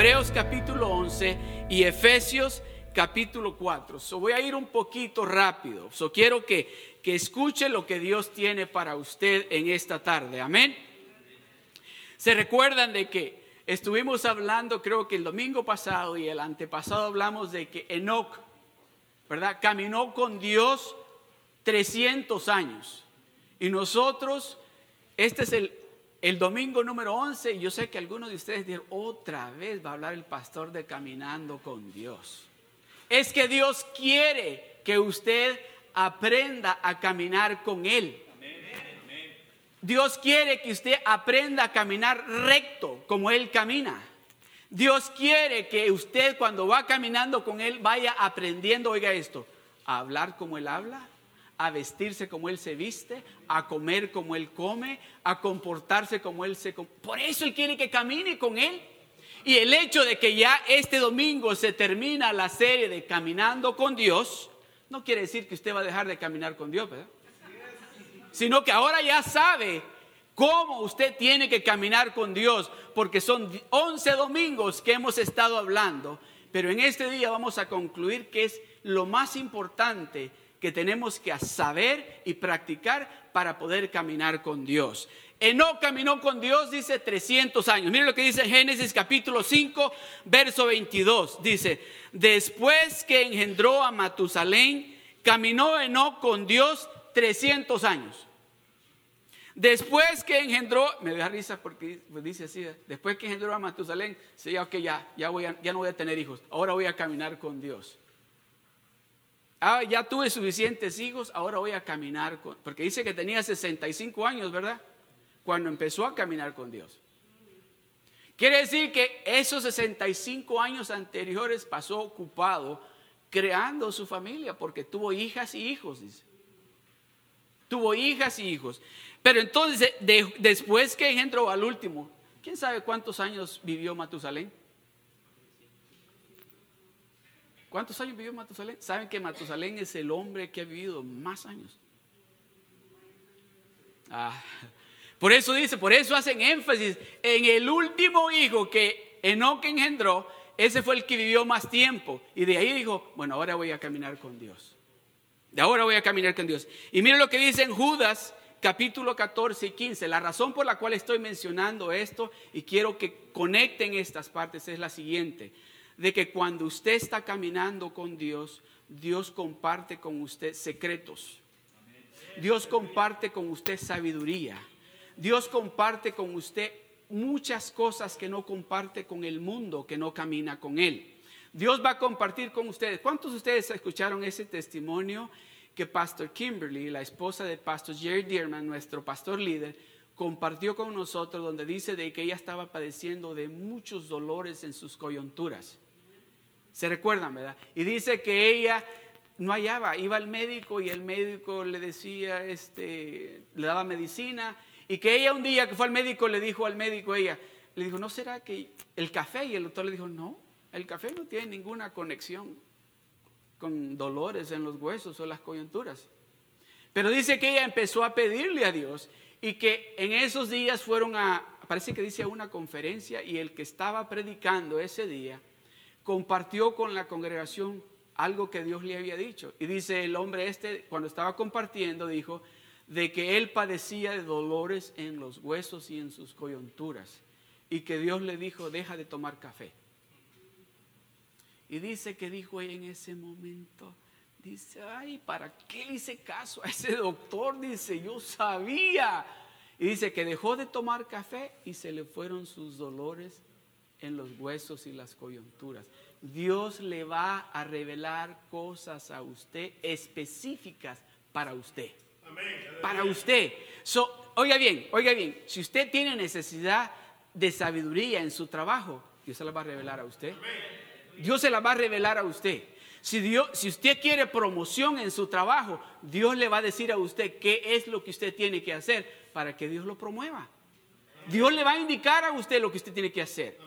Hebreos capítulo 11 y Efesios capítulo 4. So voy a ir un poquito rápido. So quiero que, que escuche lo que Dios tiene para usted en esta tarde. Amén. Se recuerdan de que estuvimos hablando, creo que el domingo pasado y el antepasado hablamos de que Enoch, ¿verdad? Caminó con Dios 300 años. Y nosotros, este es el, el domingo número 11, y yo sé que algunos de ustedes dirán, otra vez va a hablar el pastor de caminando con Dios. Es que Dios quiere que usted aprenda a caminar con Él. Dios quiere que usted aprenda a caminar recto como Él camina. Dios quiere que usted cuando va caminando con Él vaya aprendiendo, oiga esto, a hablar como Él habla, a vestirse como Él se viste, a comer como Él come, a comportarse como Él se... Por eso Él quiere que camine con Él. Y el hecho de que ya este domingo se termina la serie de Caminando con Dios, no quiere decir que usted va a dejar de caminar con Dios, ¿verdad? Sino que ahora ya sabe cómo usted tiene que caminar con Dios, porque son 11 domingos que hemos estado hablando, pero en este día vamos a concluir que es lo más importante que tenemos que saber y practicar para poder caminar con Dios. Enoch caminó con Dios, dice 300 años. Miren lo que dice Génesis capítulo 5, verso 22. Dice, después que engendró a Matusalén, caminó Enoch con Dios 300 años. Después que engendró, me da risa porque dice así, después que engendró a Matusalén, se ya, ya, ya, voy ya no voy a tener hijos, ahora voy a caminar con Dios. Ah, ya tuve suficientes hijos, ahora voy a caminar con, porque dice que tenía 65 años, ¿verdad? cuando empezó a caminar con Dios. Quiere decir que esos 65 años anteriores pasó ocupado creando su familia porque tuvo hijas y hijos. Tuvo hijas y hijos. Pero entonces, después que entró al último, ¿quién sabe cuántos años vivió Matusalén? ¿Cuántos años vivió Matusalén? ¿Saben que Matusalén es el hombre que ha vivido más años? Ah, por eso dice, por eso hacen énfasis en el último hijo que Enoch engendró, ese fue el que vivió más tiempo. Y de ahí dijo, bueno, ahora voy a caminar con Dios. De ahora voy a caminar con Dios. Y miren lo que dice en Judas capítulo 14 y 15. La razón por la cual estoy mencionando esto y quiero que conecten estas partes es la siguiente. De que cuando usted está caminando con Dios, Dios comparte con usted secretos. Dios comparte con usted sabiduría. Dios comparte con usted muchas cosas que no comparte con el mundo, que no camina con Él. Dios va a compartir con ustedes. ¿Cuántos de ustedes escucharon ese testimonio que Pastor Kimberly, la esposa de Pastor Jerry Dearman, nuestro pastor líder, compartió con nosotros donde dice de que ella estaba padeciendo de muchos dolores en sus coyunturas? ¿Se recuerdan, verdad? Y dice que ella no hallaba, iba al médico y el médico le decía, este, le daba medicina y que ella un día que fue al médico le dijo al médico, ella, le dijo, ¿no será que el café? Y el doctor le dijo, no, el café no tiene ninguna conexión con dolores en los huesos o las coyunturas. Pero dice que ella empezó a pedirle a Dios y que en esos días fueron a, parece que dice a una conferencia y el que estaba predicando ese día compartió con la congregación algo que Dios le había dicho. Y dice el hombre este, cuando estaba compartiendo, dijo, de que él padecía de dolores en los huesos y en sus coyunturas y que Dios le dijo, deja de tomar café. Y dice que dijo en ese momento, dice, ay, ¿para qué le hice caso a ese doctor? Dice, yo sabía. Y dice que dejó de tomar café y se le fueron sus dolores en los huesos y las coyunturas. Dios le va a revelar cosas a usted específicas para usted para usted. oiga bien, oiga bien, si usted tiene necesidad de sabiduría en su trabajo, Dios se la va a revelar a usted. Dios se la va a revelar a usted. Si, Dios, si usted quiere promoción en su trabajo, Dios le va a decir a usted qué es lo que usted tiene que hacer para que Dios lo promueva. Dios le va a indicar a usted lo que usted tiene que hacer.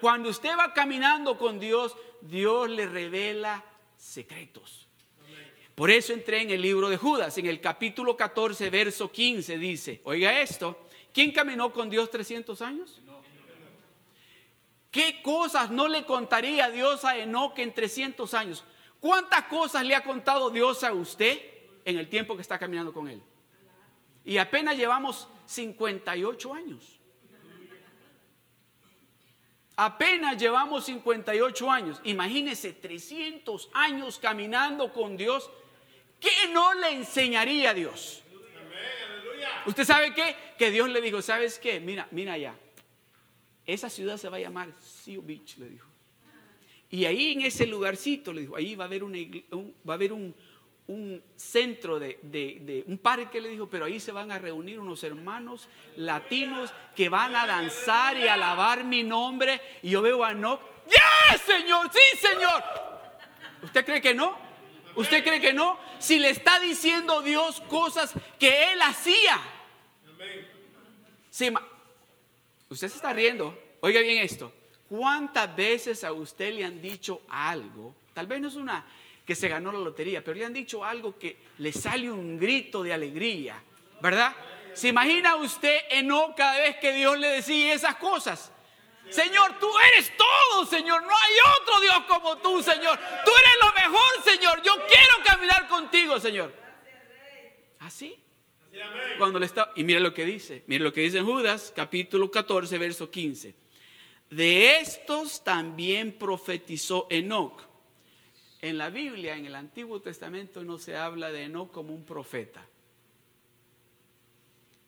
cuando usted va caminando con Dios, Dios le revela secretos. Por eso entré en el libro de Judas, en el capítulo 14, verso 15, dice, oiga esto, ¿quién caminó con Dios 300 años? ¿Qué cosas no le contaría Dios a Enoch en 300 años? ¿Cuántas cosas le ha contado Dios a usted en el tiempo que está caminando con Él? Y apenas llevamos 58 años. Apenas llevamos 58 años. Imagínese 300 años caminando con Dios. ¿Qué no le enseñaría a Dios? ¿Usted sabe qué? Que Dios le dijo, ¿sabes qué? Mira, mira allá. Esa ciudad se va a llamar Seal Beach, le dijo. Y ahí en ese lugarcito, le dijo, ahí va a haber, una, va a haber un, un centro de, de, un parque, le dijo, pero ahí se van a reunir unos hermanos latinos que van a danzar y alabar mi nombre. Y yo veo a no, ¡ya, Señor! ¡Sí, Señor! ¿Usted cree que no? ¿Usted cree que no? Si le está diciendo Dios cosas que Él hacía. Sí, usted se está riendo. Oiga bien esto. ¿Cuántas veces a usted le han dicho algo? Tal vez no es una que se ganó la lotería, pero le han dicho algo que le sale un grito de alegría, ¿verdad? ¿Se imagina usted no cada vez que Dios le decía esas cosas? Señor, tú eres todo, Señor. No hay otro Dios como tú, Señor. Tú eres lo mejor, Señor. Yo quiero caminar contigo, Señor. Así. Cuando le está y mire lo que dice, mire lo que dice en Judas, capítulo 14, verso 15. De estos también profetizó Enoch en la Biblia, en el Antiguo Testamento, no se habla de Enoch como un profeta.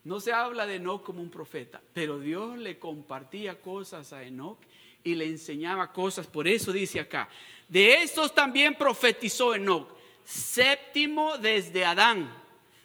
No se habla de Enoch como un profeta, pero Dios le compartía cosas a Enoch y le enseñaba cosas. Por eso dice acá, de estos también profetizó Enoch, séptimo desde Adán,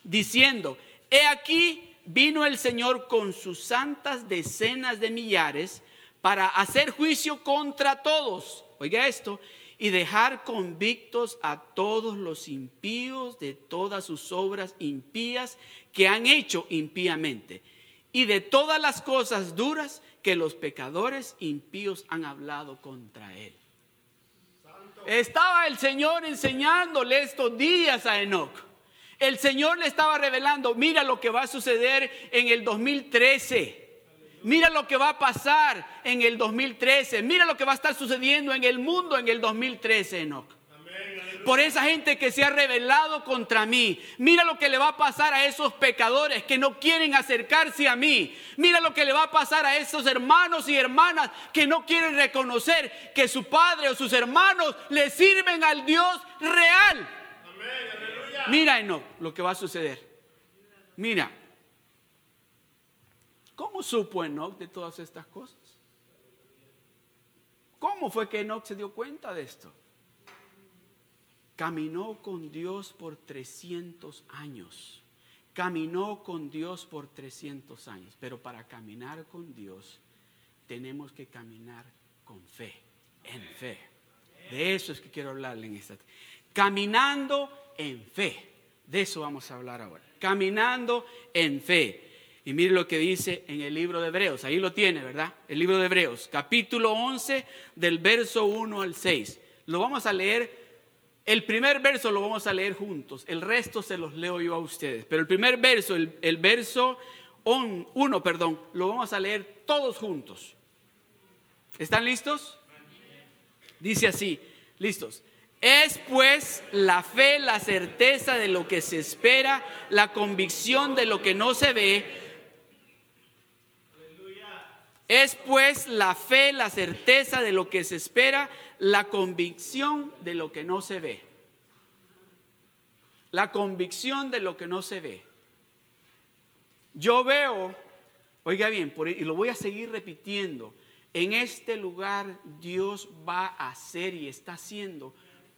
diciendo, he aquí vino el Señor con sus santas decenas de millares para hacer juicio contra todos. Oiga esto, y dejar convictos a todos los impíos de todas sus obras impías que han hecho impíamente y de todas las cosas duras que los pecadores impíos han hablado contra él. Estaba el Señor enseñándole estos días a Enoch. El Señor le estaba revelando, mira lo que va a suceder en el 2013. Mira lo que va a pasar en el 2013. Mira lo que va a estar sucediendo en el mundo en el 2013, Enoch. Por esa gente que se ha rebelado contra mí. Mira lo que le va a pasar a esos pecadores que no quieren acercarse a mí. Mira lo que le va a pasar a esos hermanos y hermanas que no quieren reconocer que su padre o sus hermanos le sirven al Dios real. Mira, Enoch, lo que va a suceder. Mira, ¿Cómo supo Enoch de todas estas cosas? ¿Cómo fue que Enoch se dio cuenta de esto? Caminó con Dios por 300 años. Caminó con Dios por 300 años. Pero para caminar con Dios tenemos que caminar con fe, en fe. De eso es que quiero hablarle en esta. Caminando en fe. De eso vamos a hablar ahora. Caminando en fe. Y mire lo que dice en el libro de Hebreos. Ahí lo tiene, ¿verdad? El libro de Hebreos, capítulo 11, del verso 1 al 6. Lo vamos a leer. El primer verso lo vamos a leer juntos. El resto se los leo yo a ustedes. Pero el primer verso, el, el verso 1, perdón, lo vamos a leer todos juntos. ¿Están listos? Dice así, listos. Es pues la fe, la certeza de lo que se espera, la convicción de lo que no se ve es pues la fe, la certeza de lo que se espera, la convicción de lo que no se ve. La convicción de lo que no se ve. Yo veo, oiga bien, y lo voy a seguir repitiendo, en este lugar Dios va a hacer y está haciendo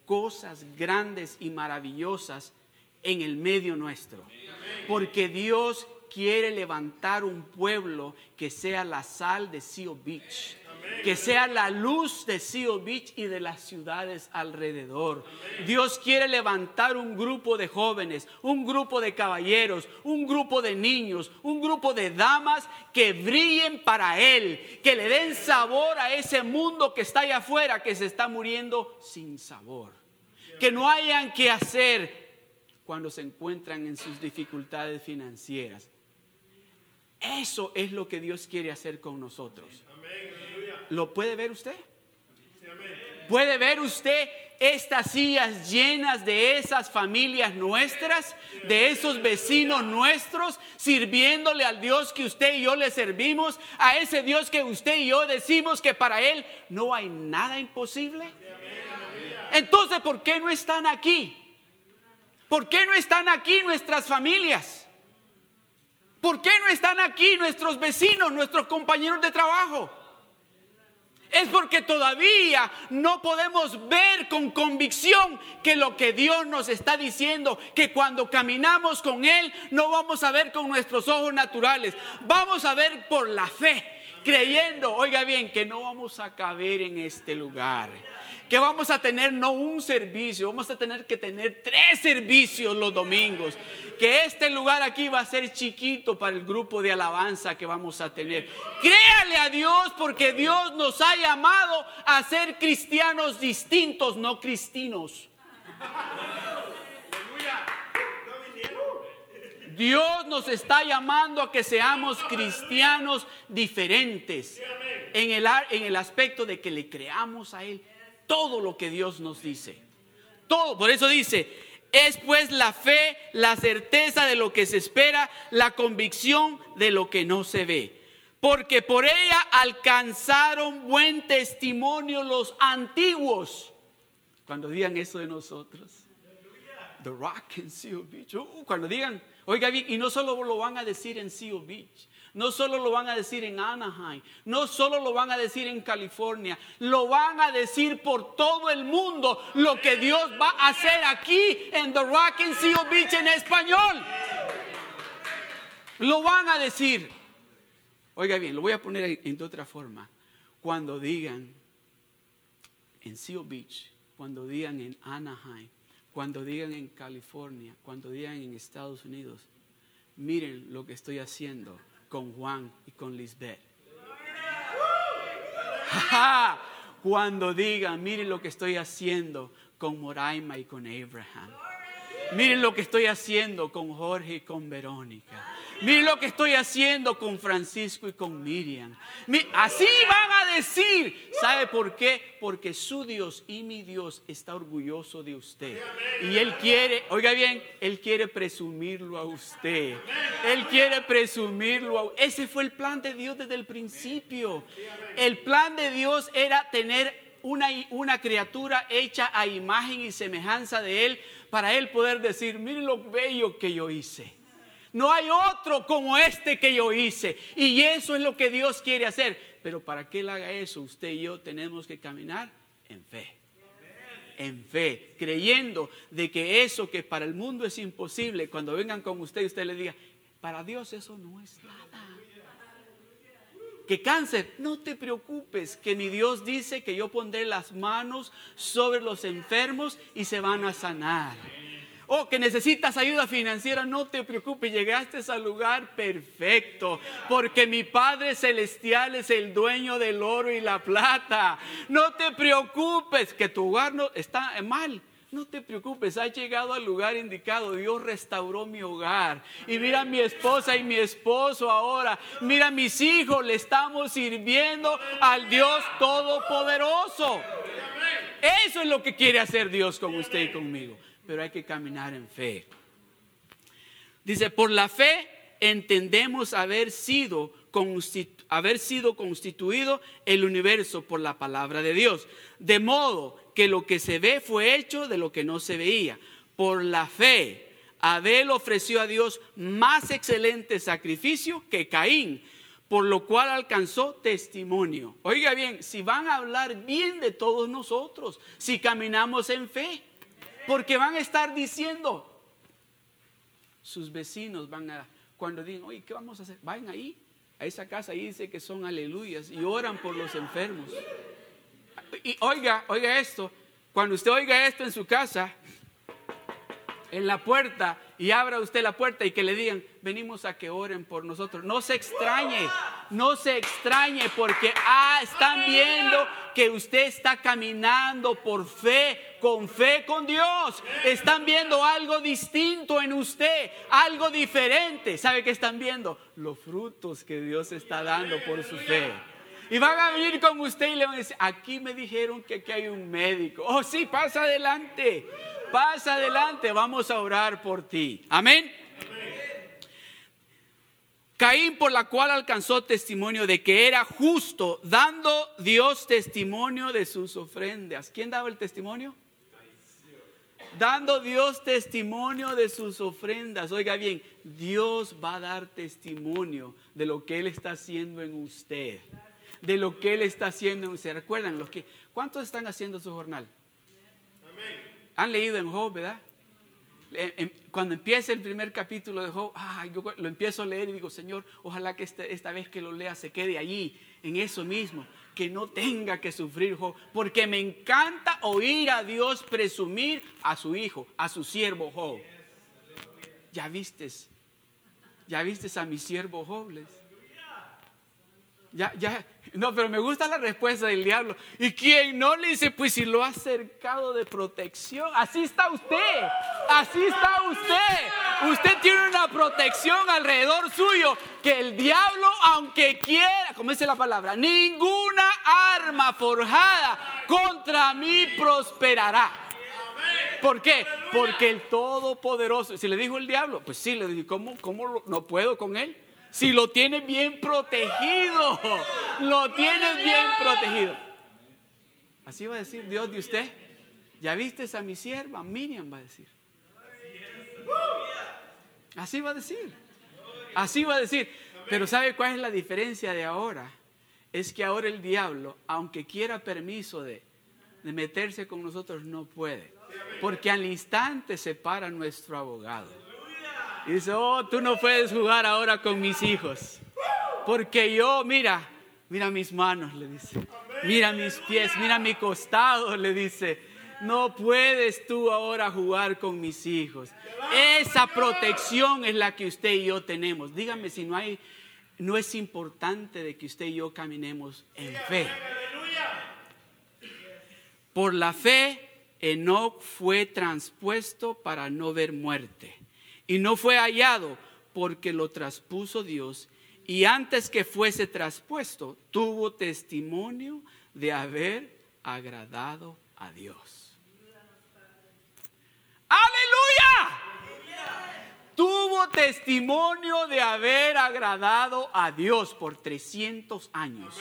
cosas grandes y maravillosas en el medio nuestro. Porque Dios quiere levantar un pueblo que sea la sal de Seal Beach. Que sea la luz de Seal Beach y de las ciudades alrededor. Dios quiere levantar un grupo de jóvenes, un grupo de caballeros, un grupo de niños, un grupo de damas que brillen para Él, que le den sabor a ese mundo que está allá afuera, que se está muriendo sin sabor. Que no hayan que hacer cuando se encuentran en sus dificultades financieras. Eso es lo que Dios quiere hacer con nosotros. ¿Lo puede ver usted? ¿Puede ver usted estas sillas llenas de esas familias nuestras, de esos vecinos nuestros, sirviéndole al Dios que usted y yo le servimos, a ese Dios que usted y yo decimos que para Él no hay nada imposible? Entonces, ¿por qué no están aquí? ¿Por qué no están aquí nuestras familias? ¿Por qué no están aquí nuestros vecinos, nuestros compañeros de trabajo? es porque todavía no podemos ver con convicción que lo que Dios nos está diciendo, que cuando caminamos con Él no vamos a ver con nuestros ojos naturales, vamos a ver por la fe, creyendo, oiga bien, que no vamos a caber en este lugar que vamos a tener no un servicio, vamos a tener que tener tres servicios los domingos. Que este lugar aquí va a ser chiquito para el grupo de alabanza que vamos a tener. Créale a Dios porque Dios nos ha llamado a ser cristianos distintos, no cristinos. Dios nos está llamando a que seamos cristianos diferentes en el, en el aspecto de que le creamos a Él todo lo que Dios nos dice. Todo, por eso dice, es pues la fe, la certeza de lo que se espera, la convicción de lo que no se ve. Porque por ella alcanzaron buen testimonio los antiguos. Cuando digan eso de nosotros. The Rock and Seal Beach. Uh, cuando digan, oiga bien, y no solo lo van a decir en Seal Beach. No solo lo van a decir en Anaheim, no solo lo van a decir en California, lo van a decir por todo el mundo lo que Dios va a hacer aquí en The Rock and Seal Beach en español. Lo van a decir. Oiga bien, lo voy a poner en de otra forma. Cuando digan en Seal Beach, cuando digan en Anaheim, cuando digan en California, cuando digan en Estados Unidos, miren lo que estoy haciendo con Juan y con Lisbeth. Cuando digan, miren lo que estoy haciendo con Moraima y con Abraham. Miren lo que estoy haciendo con Jorge y con Verónica. Miren lo que estoy haciendo con Francisco y con Miriam. Así van a decir. ¿Sabe por qué? Porque su Dios y mi Dios está orgulloso de usted. Y Él quiere, oiga bien, Él quiere presumirlo a usted. Él quiere presumirlo a Ese fue el plan de Dios desde el principio. El plan de Dios era tener una, una criatura hecha a imagen y semejanza de Él para Él poder decir, miren lo bello que yo hice. No hay otro como este que yo hice. Y eso es lo que Dios quiere hacer. Pero para que Él haga eso, usted y yo tenemos que caminar en fe. En fe, creyendo de que eso que para el mundo es imposible, cuando vengan con usted, usted le diga, para Dios eso no es nada. Que cáncer, no te preocupes, que mi Dios dice que yo pondré las manos sobre los enfermos y se van a sanar. Oh, que necesitas ayuda financiera, no te preocupes, llegaste al lugar perfecto, porque mi Padre Celestial es el dueño del oro y la plata. No te preocupes, que tu hogar no está mal. No te preocupes, has llegado al lugar indicado. Dios restauró mi hogar. Y mira mi esposa y mi esposo ahora. Mira mis hijos, le estamos sirviendo al Dios Todopoderoso. Eso es lo que quiere hacer Dios con usted y conmigo pero hay que caminar en fe. Dice, por la fe entendemos haber sido, haber sido constituido el universo por la palabra de Dios. De modo que lo que se ve fue hecho de lo que no se veía. Por la fe, Abel ofreció a Dios más excelente sacrificio que Caín, por lo cual alcanzó testimonio. Oiga bien, si van a hablar bien de todos nosotros, si caminamos en fe. Porque van a estar diciendo, sus vecinos van a, cuando digan, oye, ¿qué vamos a hacer? Vayan ahí, a esa casa, ahí dice que son aleluyas y oran por los enfermos. Y oiga, oiga esto, cuando usted oiga esto en su casa, en la puerta, y abra usted la puerta y que le digan, venimos a que oren por nosotros. No se extrañe, no se extrañe porque ah, están viendo que usted está caminando por fe, con fe con Dios. Están viendo algo distinto en usted, algo diferente. ¿Sabe qué están viendo? Los frutos que Dios está dando por su fe. Y van a venir con usted y le van a decir, aquí me dijeron que aquí hay un médico. Oh, sí, pasa adelante. Pasa adelante, vamos a orar por ti. Amén. Caín por la cual alcanzó testimonio de que era justo, dando Dios testimonio de sus ofrendas. ¿Quién daba el testimonio? Dando Dios testimonio de sus ofrendas. Oiga bien, Dios va a dar testimonio de lo que Él está haciendo en usted. De lo que Él está haciendo en usted. ¿Recuerdan los que, cuántos están haciendo su jornal? Han leído en Job, ¿verdad? Cuando empieza el primer capítulo de Job, yo lo empiezo a leer y digo, Señor, ojalá que este, esta vez que lo lea se quede allí, en eso mismo, que no tenga que sufrir Job, porque me encanta oír a Dios presumir a su hijo, a su siervo Job. Ya vistes, ya vistes a mi siervo Job. Ya, ya, no, pero me gusta la respuesta del diablo. ¿Y quién no le dice? Pues si lo ha cercado de protección. Así está usted. Así está usted. Usted tiene una protección alrededor suyo que el diablo, aunque quiera, como dice la palabra, ninguna arma forjada contra mí prosperará. ¿Por qué? Porque el Todopoderoso, si le dijo el diablo, pues sí, le dije, ¿cómo, cómo no puedo con él? Si lo tiene bien protegido, lo tiene bien protegido. Así va a decir Dios de usted. Ya viste a mi sierva, Miriam va a decir. Así va a decir. Así va a decir. Pero ¿sabe cuál es la diferencia de ahora? Es que ahora el diablo, aunque quiera permiso de, de meterse con nosotros, no puede. Porque al instante se para nuestro abogado. Y dice, oh, tú no puedes jugar ahora con mis hijos. Porque yo, mira, mira mis manos, le dice. Mira mis pies, mira mi costado, le dice. No puedes tú ahora jugar con mis hijos. Esa protección es la que usted y yo tenemos. Dígame si no hay, no es importante de que usted y yo caminemos en fe. Por la fe, Enoch fue transpuesto para no ver muerte y no fue hallado porque lo traspuso Dios y antes que fuese traspuesto tuvo testimonio de haber agradado a Dios. Aleluya. Tuvo testimonio de haber agradado a Dios por 300 años.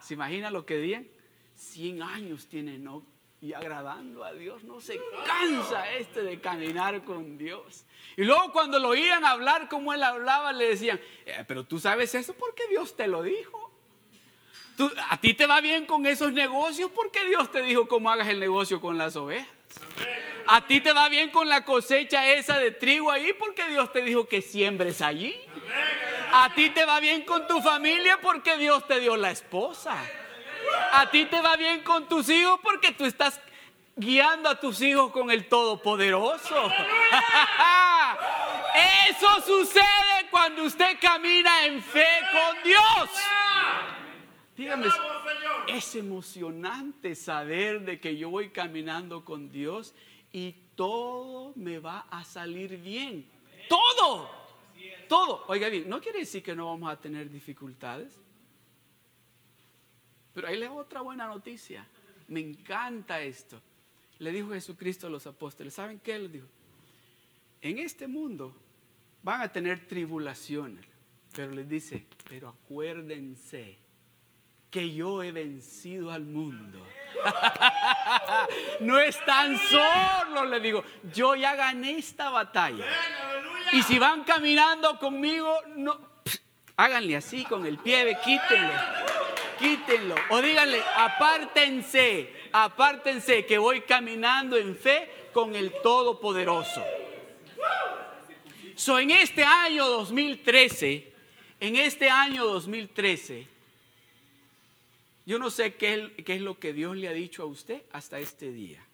¿Se imagina lo que digan? 100 años tiene no y agradando a Dios. No se cansa este de caminar con Dios. Y luego cuando lo oían hablar como él hablaba, le decían, eh, pero tú sabes eso porque Dios te lo dijo. a ti te va bien con esos negocios porque Dios te dijo cómo hagas el negocio con las ovejas. A ti te va bien con la cosecha esa de trigo ahí porque Dios te dijo que siembres allí. A ti te va bien con tu familia porque Dios te dio la esposa. A ti te va bien con tus hijos porque tú estás guiando a tus hijos con el Todopoderoso. Eso sucede cuando usted camina en fe con Dios. Dígame, es emocionante saber de que yo voy caminando con Dios y todo me va a salir bien. Todo. Todo. Oiga bien, no quiere decir que no vamos a tener dificultades. Pero ahí le otra buena noticia. Me encanta esto. Le dijo Jesucristo a los apóstoles, ¿saben qué les dijo? En este mundo van a tener tribulaciones, pero les dice, pero acuérdense que yo he vencido al mundo. no están solos, le digo, yo ya gané esta batalla. Y si van caminando conmigo, no, háganle así con el pie, quítenlo quítenlo. O díganle, apártense, apártense que voy caminando en fe con el Todopoderoso. So, en este año 2013, en este año 2013, yo no sé qué es lo que Dios le ha dicho a usted hasta este día.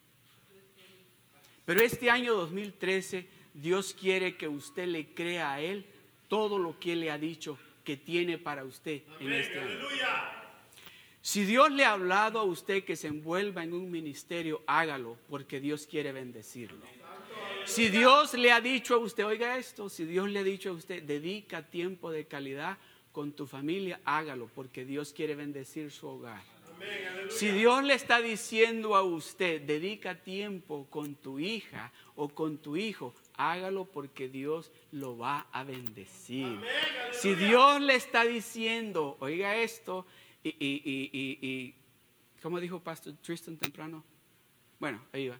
Pero este año 2013, Dios quiere que usted le crea a Él todo lo que Él le ha dicho que tiene para usted en este año. Si Dios le ha hablado a usted que se envuelva en un ministerio, hágalo, porque Dios quiere bendecirlo. Si Dios le ha dicho a usted, oiga esto, si Dios le ha dicho a usted, dedica tiempo de calidad con tu familia, hágalo porque Dios quiere bendecir su hogar. Si Dios le está diciendo a usted, dedica tiempo con tu hija o con tu hijo, hágalo porque Dios lo va a bendecir. Si Dios le está diciendo, oiga esto, y, y, y, y ¿cómo dijo Pastor Tristan temprano? Bueno, ahí va.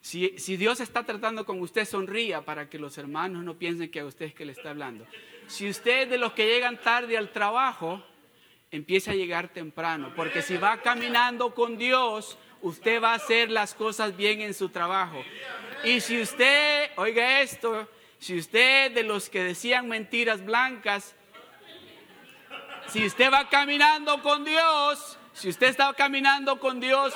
Si, si, Dios está tratando con usted, sonría para que los hermanos no piensen que a usted es que le está hablando. Si usted es de los que llegan tarde al trabajo, empiece a llegar temprano, porque si va caminando con Dios, usted va a hacer las cosas bien en su trabajo. Y si usted, oiga esto, si usted de los que decían mentiras blancas, si usted va caminando con Dios, si usted está caminando con Dios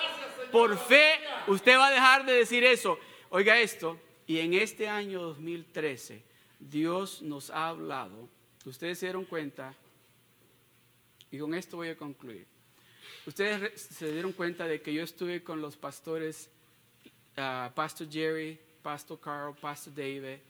por fe, usted va a dejar de decir eso. Oiga esto, y en este año 2013, Dios nos ha hablado, ustedes se dieron cuenta, y con esto voy a concluir. Ustedes se dieron cuenta de que yo estuve con los pastores, uh, Pastor Jerry, Pastor Carl, Pastor David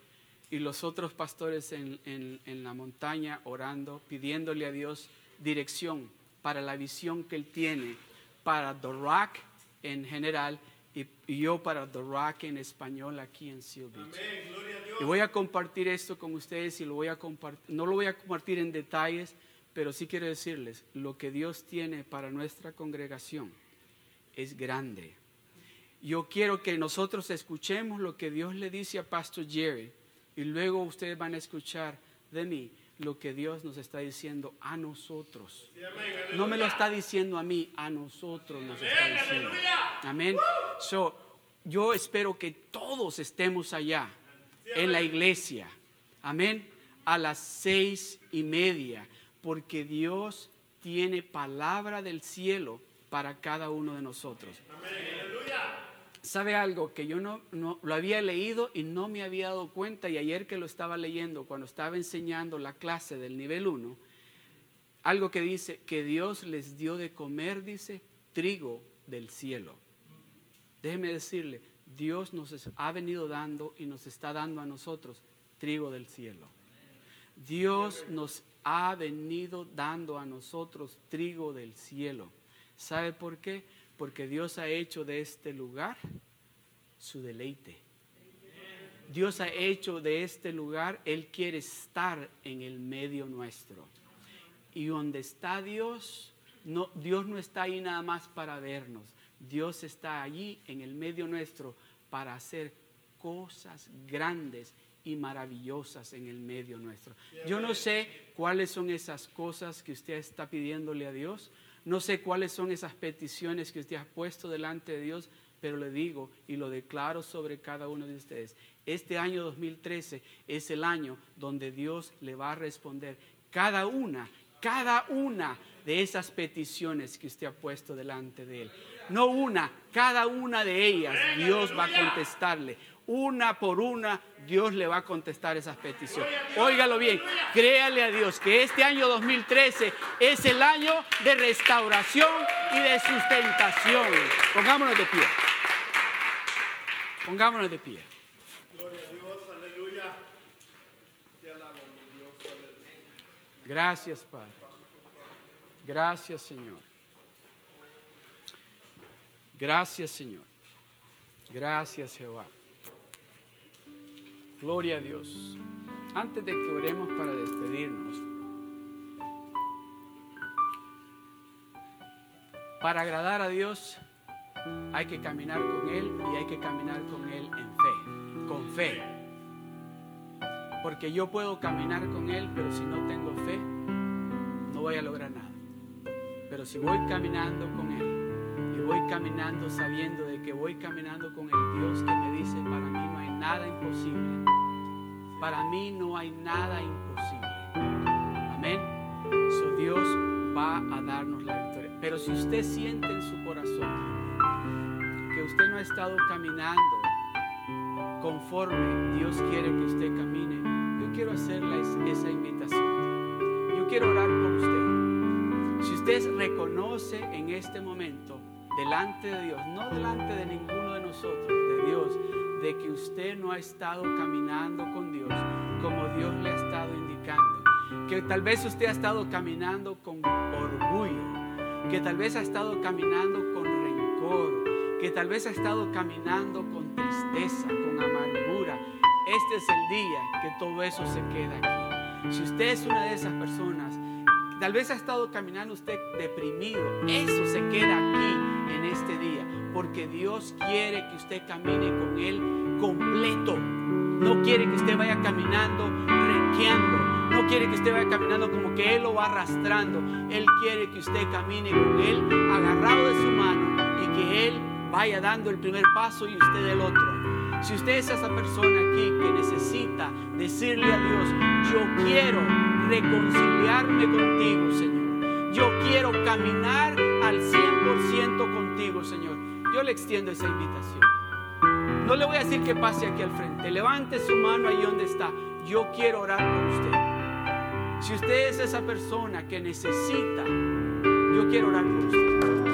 y los otros pastores en, en, en, la montaña orando, pidiéndole a Dios dirección para la visión que Él tiene para The Rock en general y, y yo para The Rock en español aquí en Seal Beach. Y voy a compartir esto con ustedes y lo voy a compartir, no lo voy a compartir en detalles, pero sí quiero decirles, lo que Dios tiene para nuestra congregación es grande. Yo quiero que nosotros escuchemos lo que Dios le dice a Pastor Jerry y luego ustedes van a escuchar de mí lo que Dios nos está diciendo a nosotros. No me lo está diciendo a mí, a nosotros nos está diciendo. Amén. So, yo espero que todos estemos allá en la iglesia. Amén. A las seis y media porque Dios tiene palabra del cielo para cada uno de nosotros. ¿Sabe algo que yo no, lo había leído y no me había dado cuenta? Y ayer que lo estaba leyendo, cuando estaba enseñando la clase del nivel 1, algo que dice que Dios les dio de comer, dice, trigo del cielo. Déjeme decirle, Dios nos ha venido dando y nos está dando a nosotros trigo del cielo. Dios nos ha venido dando a nosotros trigo del cielo. ¿Sabe por qué? Porque Dios ha hecho de este lugar su deleite. Dios ha hecho de este lugar, Él quiere estar en el medio nuestro. Y donde está Dios, no, Dios no está ahí nada más para vernos. Dios está allí en el medio nuestro para hacer cosas grandes y maravillosas en el medio nuestro. Yo no sé cuáles son esas cosas que usted está pidiéndole a Dios, no sé cuáles son esas peticiones que usted ha puesto delante de Dios, pero le digo y lo declaro sobre cada uno de ustedes. Este año 2013 es el año donde Dios le va a responder cada una, cada una de esas peticiones que usted ha puesto delante de Él. No una, cada una de ellas Dios va a contestarle una por una, Dios le va a contestar esas peticiones. Óigalo bien, créale a Dios que este año 2013 es el año de restauración y de sustentación. Pongámonos de pie. Pongámonos de pie. Gracias, Padre. Gracias, Señor. Gracias, Señor. Gracias, Jehová. Gloria a Dios. Antes de que oremos para despedirnos, para agradar a Dios hay que caminar con Él y hay que caminar con Él en fe, con fe. Porque yo puedo caminar con Él, pero si no tengo fe, no voy a lograr nada. Pero si voy caminando con Él y voy caminando sabiendo que voy caminando con el Dios que me dice, para mí no hay nada imposible para mí no hay nada imposible. Amén. Su Dios va a darnos la victoria. Pero si usted siente en su corazón que usted no ha estado caminando conforme Dios quiere que usted camine, yo quiero hacerle esa invitación. Yo quiero orar por usted. Si usted reconoce en este momento delante de Dios, no delante de ninguno de nosotros, de Dios, de que usted no ha estado caminando con Dios como Dios le ha estado indicando. que tal vez usted ha estado caminando con orgullo, que tal vez ha estado caminando con rencor, que tal vez ha estado caminando con tristeza, con amargura. Este es el día que todo eso se queda aquí. Si usted es una de esas personas, tal vez ha estado caminando usted deprimido, eso se queda aquí en este día, porque Dios quiere que usted camine con Él completo. No quiere que usted vaya caminando, renqueando. No quiere que usted vaya caminando como que Él lo va arrastrando. Él quiere que usted camine con Él agarrado de su mano y que Él vaya dando el primer paso y usted el otro. Si usted es esa persona aquí que necesita decirle a Dios, yo quiero reconciliarme contigo, Señor. Yo quiero caminar al 100% contigo, Señor. Yo le extiendo esa invitación. No le voy a decir que pase aquí al frente. Levante su mano ahí donde está. Yo quiero orar por usted. Si usted es esa persona que necesita, yo quiero orar por usted.